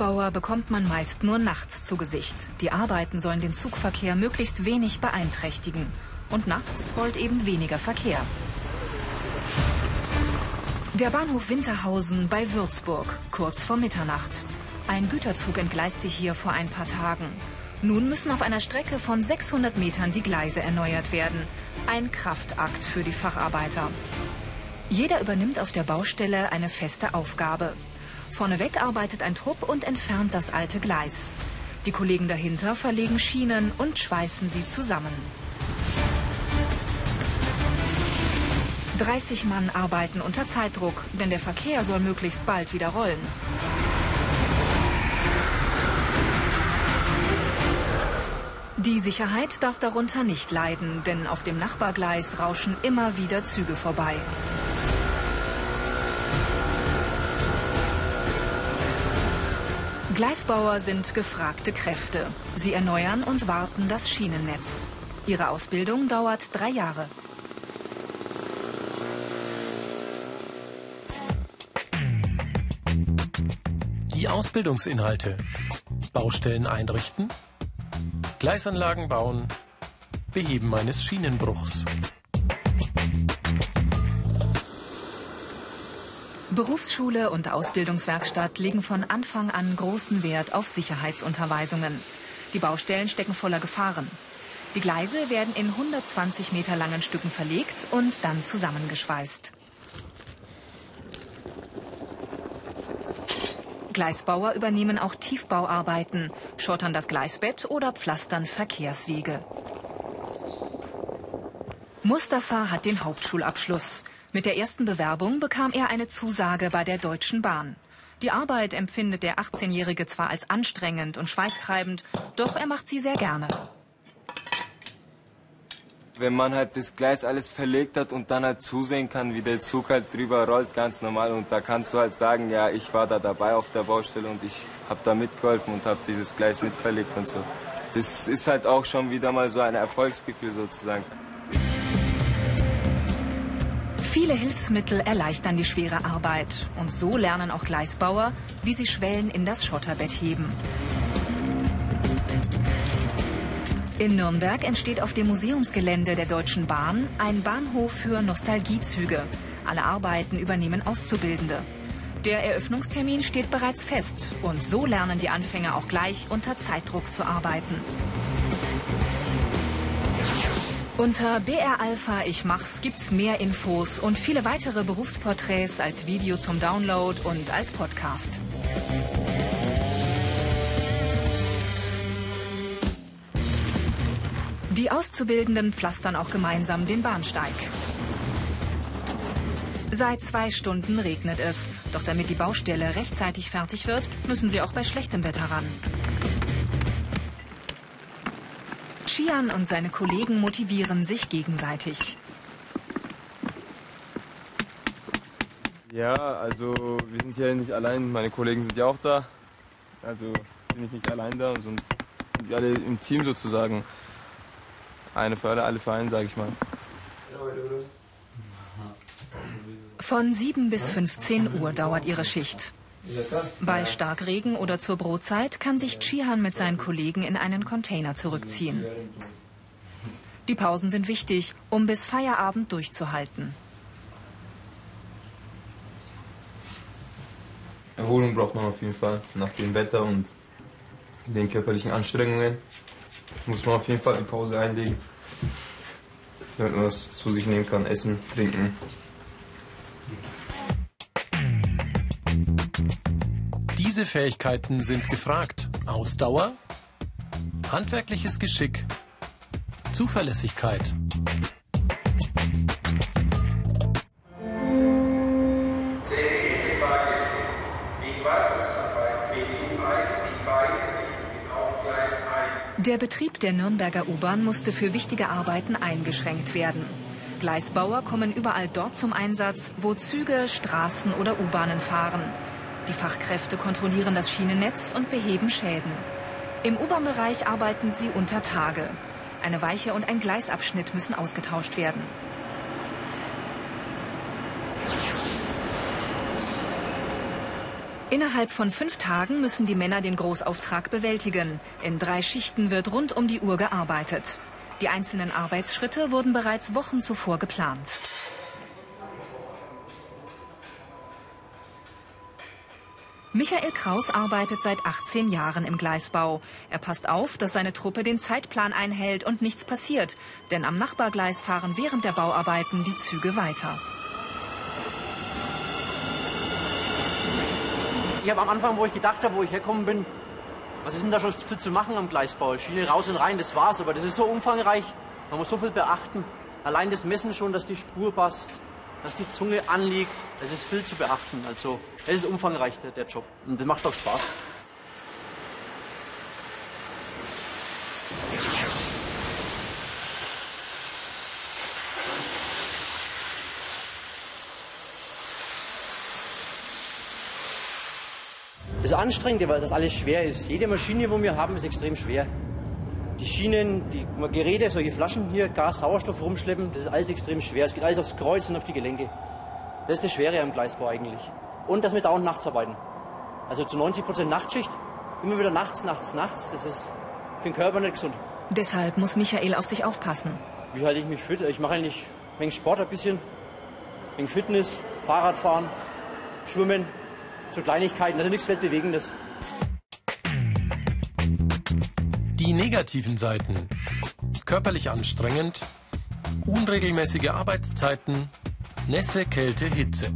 Gleisbauer bekommt man meist nur nachts zu Gesicht. Die Arbeiten sollen den Zugverkehr möglichst wenig beeinträchtigen. Und nachts rollt eben weniger Verkehr. Der Bahnhof Winterhausen bei Würzburg, kurz vor Mitternacht. Ein Güterzug entgleiste hier vor ein paar Tagen. Nun müssen auf einer Strecke von 600 Metern die Gleise erneuert werden. Ein Kraftakt für die Facharbeiter. Jeder übernimmt auf der Baustelle eine feste Aufgabe. Vorneweg arbeitet ein Trupp und entfernt das alte Gleis. Die Kollegen dahinter verlegen Schienen und schweißen sie zusammen. 30 Mann arbeiten unter Zeitdruck, denn der Verkehr soll möglichst bald wieder rollen. Die Sicherheit darf darunter nicht leiden, denn auf dem Nachbargleis rauschen immer wieder Züge vorbei. Gleisbauer sind gefragte Kräfte. Sie erneuern und warten das Schienennetz. Ihre Ausbildung dauert drei Jahre. Die Ausbildungsinhalte. Baustellen einrichten, Gleisanlagen bauen, Beheben eines Schienenbruchs. Berufsschule und Ausbildungswerkstatt legen von Anfang an großen Wert auf Sicherheitsunterweisungen. Die Baustellen stecken voller Gefahren. Die Gleise werden in 120 Meter langen Stücken verlegt und dann zusammengeschweißt. Gleisbauer übernehmen auch Tiefbauarbeiten, schottern das Gleisbett oder pflastern Verkehrswege. Mustafa hat den Hauptschulabschluss. Mit der ersten Bewerbung bekam er eine Zusage bei der Deutschen Bahn. Die Arbeit empfindet der 18-Jährige zwar als anstrengend und schweißtreibend, doch er macht sie sehr gerne. Wenn man halt das Gleis alles verlegt hat und dann halt zusehen kann, wie der Zug halt drüber rollt, ganz normal. Und da kannst du halt sagen, ja, ich war da dabei auf der Baustelle und ich habe da mitgeholfen und habe dieses Gleis mitverlegt und so. Das ist halt auch schon wieder mal so ein Erfolgsgefühl sozusagen. Viele Hilfsmittel erleichtern die schwere Arbeit. Und so lernen auch Gleisbauer, wie sie Schwellen in das Schotterbett heben. In Nürnberg entsteht auf dem Museumsgelände der Deutschen Bahn ein Bahnhof für Nostalgiezüge. Alle Arbeiten übernehmen Auszubildende. Der Eröffnungstermin steht bereits fest und so lernen die Anfänger auch gleich unter Zeitdruck zu arbeiten. Unter BR Alpha Ich Mach's gibt's mehr Infos und viele weitere Berufsporträts als Video zum Download und als Podcast. Die Auszubildenden pflastern auch gemeinsam den Bahnsteig. Seit zwei Stunden regnet es. Doch damit die Baustelle rechtzeitig fertig wird, müssen sie auch bei schlechtem Wetter ran. Chian und seine Kollegen motivieren sich gegenseitig. Ja, also wir sind hier nicht allein, meine Kollegen sind ja auch da. Also bin ich nicht allein da, sondern sind alle im Team sozusagen. Eine für alle, alle Vereine, sage ich mal. Von 7 bis 15 Uhr dauert ihre Schicht. Bei Starkregen oder zur Brotzeit kann sich Chihan mit seinen Kollegen in einen Container zurückziehen. Die Pausen sind wichtig, um bis Feierabend durchzuhalten. Erholung braucht man auf jeden Fall. Nach dem Wetter und den körperlichen Anstrengungen muss man auf jeden Fall die Pause einlegen, damit man was zu sich nehmen kann, essen, trinken. Diese Fähigkeiten sind gefragt. Ausdauer, handwerkliches Geschick, Zuverlässigkeit. Sehr geehrte Fahrgäste, wegen Wartungsarbeit fährt die U1 in beide Richtungen auf Gleis 1. Der Betrieb der Nürnberger U-Bahn musste für wichtige Arbeiten eingeschränkt werden. Gleisbauer kommen überall dort zum Einsatz, wo Züge, Straßen oder U-Bahnen fahren. Die Fachkräfte kontrollieren das Schienennetz und beheben Schäden. Im U-Bahn-Bereich arbeiten sie unter Tage. Eine Weiche und ein Gleisabschnitt müssen ausgetauscht werden. Innerhalb von fünf Tagen müssen die Männer den Großauftrag bewältigen. In drei Schichten wird rund um die Uhr gearbeitet. Die einzelnen Arbeitsschritte wurden bereits Wochen zuvor geplant. Michael Kraus arbeitet seit 18 Jahren im Gleisbau. Er passt auf, dass seine Truppe den Zeitplan einhält und nichts passiert. Denn am Nachbargleis fahren während der Bauarbeiten die Züge weiter. Ich habe am Anfang, wo ich gedacht habe, wo ich herkommen bin, was ist denn da schon viel zu machen am Gleisbau? Schiene raus und rein, das war's. Aber das ist so umfangreich, man muss so viel beachten. Allein das Messen schon, dass die Spur passt, dass die Zunge anliegt, das ist viel zu beachten. Also, es ist umfangreich, der, der Job. Und das macht auch Spaß. Das Anstrengende, weil das alles schwer ist. Jede Maschine, die wir haben, ist extrem schwer. Die Schienen, die Geräte, solche Flaschen hier, Gas, Sauerstoff rumschleppen, das ist alles extrem schwer. Es geht alles aufs Kreuz und auf die Gelenke. Das ist das Schwere am Gleisbau eigentlich. Und dass wir dauernd nachts arbeiten. Also zu 90 Prozent Nachtschicht. Immer wieder nachts, nachts, nachts. Das ist für den Körper nicht gesund. Deshalb muss Michael auf sich aufpassen. Wie halte ich mich fit? Ich mache eigentlich wegen Sport ein bisschen, wegen Fitness, Fahrradfahren, Schwimmen, so Kleinigkeiten, also nichts Weltbewegendes. Die negativen Seiten. Körperlich anstrengend, unregelmäßige Arbeitszeiten, Nässe, Kälte, Hitze.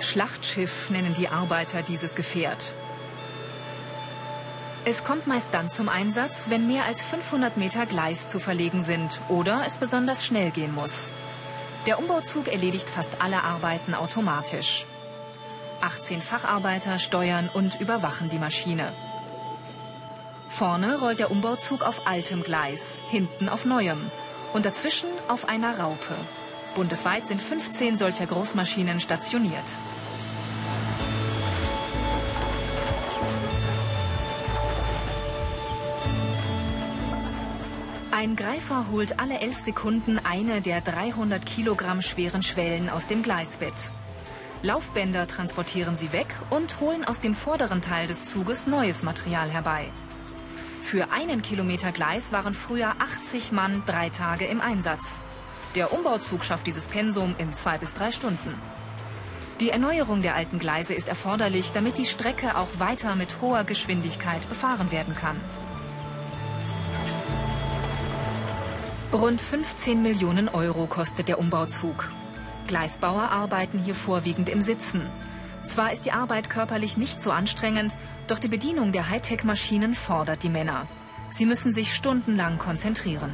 Schlachtschiff nennen die Arbeiter dieses Gefährt. Es kommt meist dann zum Einsatz, wenn mehr als 500 Meter Gleis zu verlegen sind oder es besonders schnell gehen muss. Der Umbauzug erledigt fast alle Arbeiten automatisch. 18 Facharbeiter steuern und überwachen die Maschine. Vorne rollt der Umbauzug auf altem Gleis, hinten auf neuem und dazwischen auf einer Raupe. Bundesweit sind 15 solcher Großmaschinen stationiert. Ein Greifer holt alle elf Sekunden eine der 300 Kilogramm schweren Schwellen aus dem Gleisbett. Laufbänder transportieren sie weg und holen aus dem vorderen Teil des Zuges neues Material herbei. Für einen Kilometer Gleis waren früher 80 Mann drei Tage im Einsatz. Der Umbauzug schafft dieses Pensum in zwei bis drei Stunden. Die Erneuerung der alten Gleise ist erforderlich, damit die Strecke auch weiter mit hoher Geschwindigkeit befahren werden kann. Rund 15 Millionen Euro kostet der Umbauzug. Gleisbauer arbeiten hier vorwiegend im Sitzen. Zwar ist die Arbeit körperlich nicht so anstrengend, doch die Bedienung der Hightech-Maschinen fordert die Männer. Sie müssen sich stundenlang konzentrieren.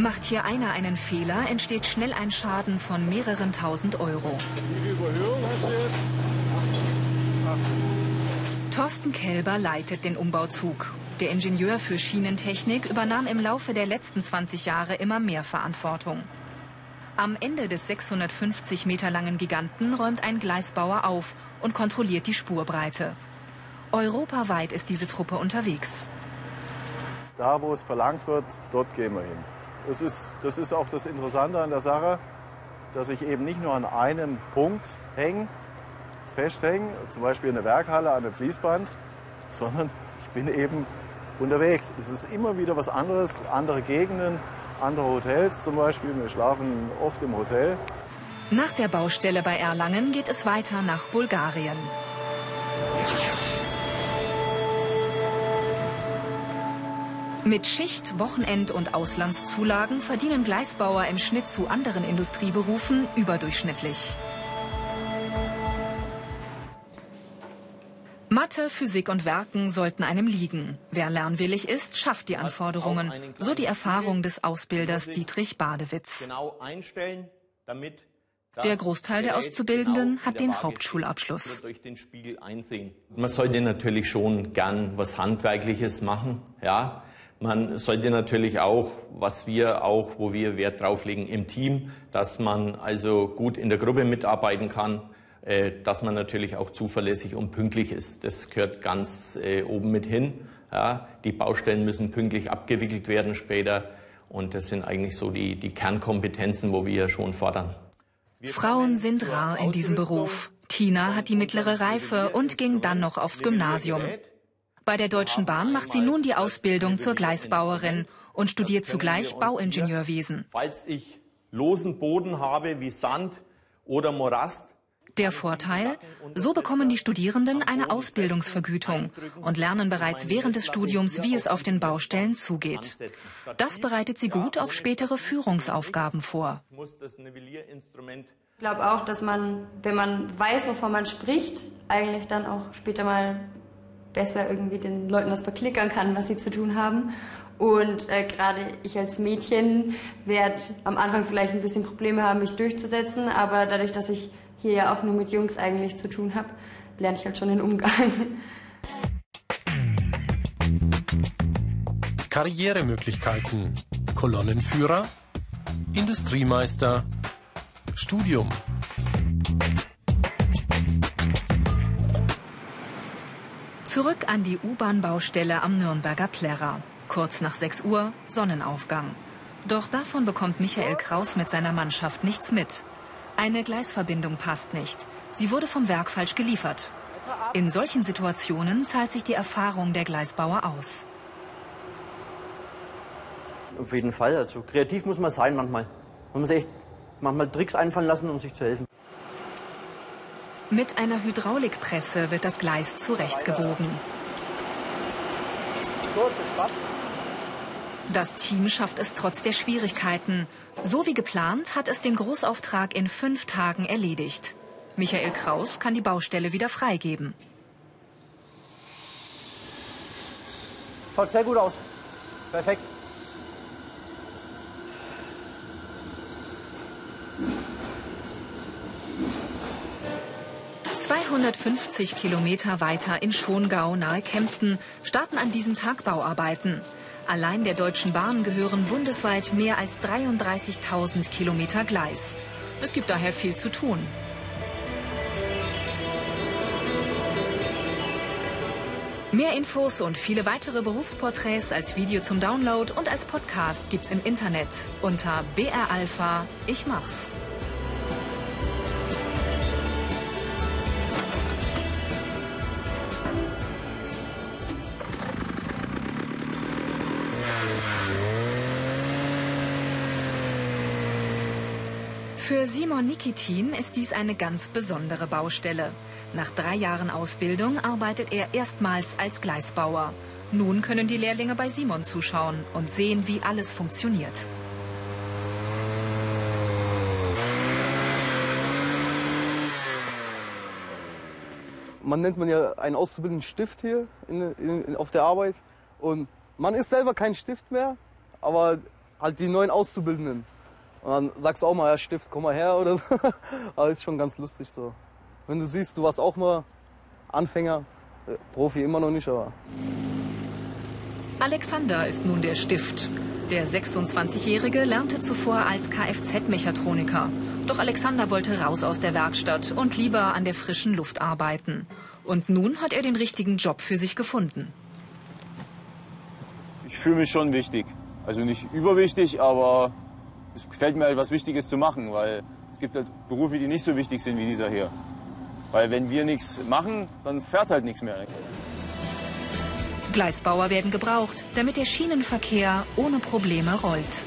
Macht hier einer einen Fehler, entsteht schnell ein Schaden von mehreren tausend Euro. Wie viel Überhöhung hast du jetzt? Thorsten Kelber leitet den Umbauzug. Der Ingenieur für Schienentechnik übernahm im Laufe der letzten 20 Jahre immer mehr Verantwortung. Am Ende des 650 Meter langen Giganten räumt ein Gleisbauer auf und kontrolliert die Spurbreite. Europaweit ist diese Truppe unterwegs. Da, wo es verlangt wird, dort gehen wir hin. Das ist, das ist auch das Interessante an der Sache, dass ich eben nicht nur an einem Punkt hänge, festhänge, zum Beispiel in der Werkhalle, an dem Fließband, sondern ich bin eben unterwegs. Es ist immer wieder was anderes, andere Gegenden, andere Hotels zum Beispiel. Wir schlafen oft im Hotel. Nach der Baustelle bei Erlangen geht es weiter nach Bulgarien. Mit Schicht-, Wochenend- und Auslandszulagen verdienen Gleisbauer im Schnitt zu anderen Industrieberufen überdurchschnittlich. Mathe, Physik und Werken sollten einem liegen. Wer lernwillig ist, schafft die Anforderungen. So die Erfahrung des Ausbilders Dietrich Badewitz. Genau der Großteil der Auszubildenden genau hat den Hauptschulabschluss. Man sollte natürlich schon gern was Handwerkliches machen, ja. Man sollte natürlich auch, was wir auch, wo wir Wert drauf legen, im Team, dass man also gut in der Gruppe mitarbeiten kann, äh, dass man natürlich auch zuverlässig und pünktlich ist. Das gehört ganz äh, oben mit hin. Ja, die Baustellen müssen pünktlich abgewickelt werden später. Und das sind eigentlich so die, die Kernkompetenzen, wo wir schon fordern. Frauen sind rar in diesem Beruf. Tina hat die mittlere Reife und ging dann noch aufs Gymnasium. Bei der Deutschen Bahn macht sie nun die Ausbildung zur Gleisbauerin und studiert zugleich Bauingenieurwesen. Falls ich losen Boden habe wie Sand oder Morast, der Vorteil, so bekommen die Studierenden eine Ausbildungsvergütung und lernen bereits während des Studiums, wie es auf den Baustellen zugeht. Das bereitet sie gut auf spätere Führungsaufgaben vor. Ich glaube auch, dass man, wenn man weiß, wovon man spricht, eigentlich dann auch später mal besser irgendwie den Leuten das verklickern kann, was sie zu tun haben. Und äh, gerade ich als Mädchen werde am Anfang vielleicht ein bisschen Probleme haben, mich durchzusetzen, aber dadurch, dass ich hier ja auch nur mit Jungs eigentlich zu tun habe, lerne ich halt schon den Umgang. Karrieremöglichkeiten. Kolonnenführer, Industriemeister, Studium. Zurück an die U-Bahn-Baustelle am Nürnberger Plärrer. Kurz nach 6 Uhr Sonnenaufgang. Doch davon bekommt Michael Kraus mit seiner Mannschaft nichts mit. Eine Gleisverbindung passt nicht. Sie wurde vom Werk falsch geliefert. In solchen Situationen zahlt sich die Erfahrung der Gleisbauer aus. Auf jeden Fall. Also kreativ muss man sein manchmal. Man muss echt manchmal Tricks einfallen lassen, um sich zu helfen. Mit einer Hydraulikpresse wird das Gleis zurechtgebogen. Gut, das passt. Das Team schafft es trotz der Schwierigkeiten. So wie geplant hat es den Großauftrag in fünf Tagen erledigt. Michael Kraus kann die Baustelle wieder freigeben. Schaut sehr gut aus. Perfekt. »250 Kilometer weiter in Schongau nahe Kempten starten an diesem Tag Bauarbeiten. Allein der Deutschen Bahn gehören bundesweit mehr als 33.000 Kilometer Gleis. Es gibt daher viel zu tun. Mehr Infos und viele weitere Berufsporträts als Video zum Download und als Podcast gibt's im Internet unter BR Alpha Ich mach's. Für Simon Nikitin ist dies eine ganz besondere Baustelle. Nach drei Jahren Ausbildung arbeitet er erstmals als Gleisbauer. Nun können die Lehrlinge bei Simon zuschauen und sehen, wie alles funktioniert. Man nennt man ja einen auszubildenden Stift hier in, in, auf der Arbeit. Und man ist selber kein Stift mehr, aber halt die neuen Auszubildenden. Und dann sagst du auch mal, ja Stift, komm mal her oder so. Aber ist schon ganz lustig so. Wenn du siehst, du warst auch mal Anfänger, äh, Profi immer noch nicht, aber. Alexander ist nun der Stift. Der 26-Jährige lernte zuvor als Kfz-Mechatroniker. Doch Alexander wollte raus aus der Werkstatt und lieber an der frischen Luft arbeiten. Und nun hat er den richtigen Job für sich gefunden. Ich fühle mich schon wichtig. Also nicht überwichtig, aber es gefällt mir halt was Wichtiges zu machen, weil es gibt halt Berufe, die nicht so wichtig sind wie dieser hier. Weil wenn wir nichts machen, dann fährt halt nichts mehr. Gleisbauer werden gebraucht, damit der Schienenverkehr ohne Probleme rollt.